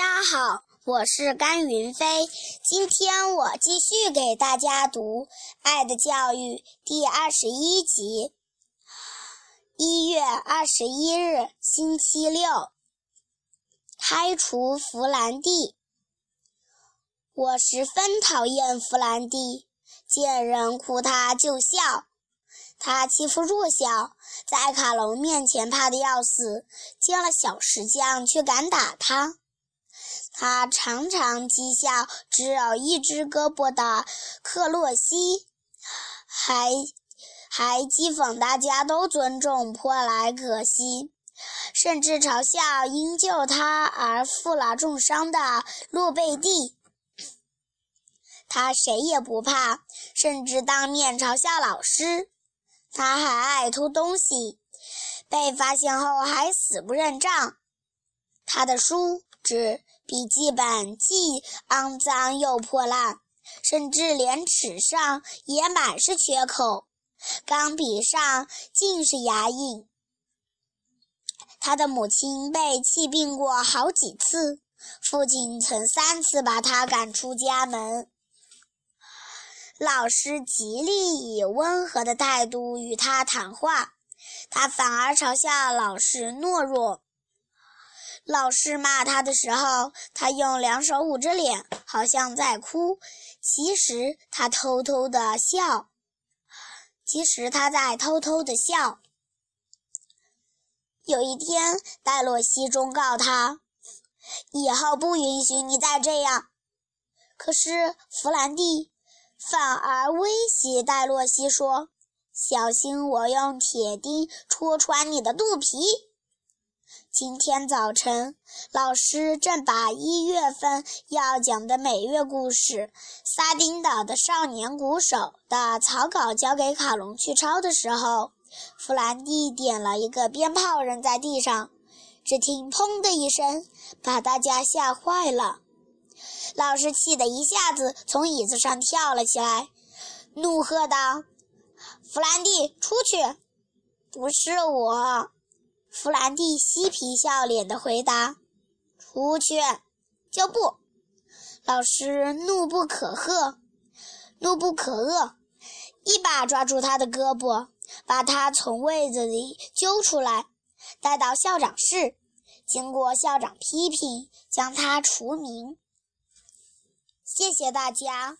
大家好，我是甘云飞。今天我继续给大家读《爱的教育》第二十一集。一月二十一日，星期六。开除弗兰蒂。我十分讨厌弗兰蒂，见人哭他就笑。他欺负弱小，在卡隆面前怕得要死，见了小石匠却敢打他。他常常讥笑只有一只胳膊的克洛西，还还讥讽大家都尊重珀莱可西，甚至嘲笑因救他而负了重伤的洛贝蒂。他谁也不怕，甚至当面嘲笑老师。他还爱偷东西，被发现后还死不认账。他的书、纸、笔记本既肮脏又破烂，甚至连尺上也满是缺口，钢笔上尽是牙印。他的母亲被气病过好几次，父亲曾三次把他赶出家门。老师极力以温和的态度与他谈话，他反而嘲笑老师懦弱。老师骂他的时候，他用两手捂着脸，好像在哭，其实他偷偷的笑。其实他在偷偷的笑。有一天，戴洛西忠告他：“以后不允许你再这样。”可是弗兰蒂。反而威胁戴洛西说：“小心我用铁钉戳穿你的肚皮。”今天早晨，老师正把一月份要讲的美月故事《撒丁岛的少年鼓手》的草稿交给卡隆去抄的时候，弗兰蒂点了一个鞭炮扔在地上，只听“砰”的一声，把大家吓坏了。老师气得一下子从椅子上跳了起来，怒喝道：“弗兰蒂，出去！”“不是我。”弗兰蒂嬉皮笑脸地回答。“出去！”“就不！”老师怒不可遏，怒不可遏，一把抓住他的胳膊，把他从位子里揪出来，带到校长室，经过校长批评，将他除名。谢谢大家。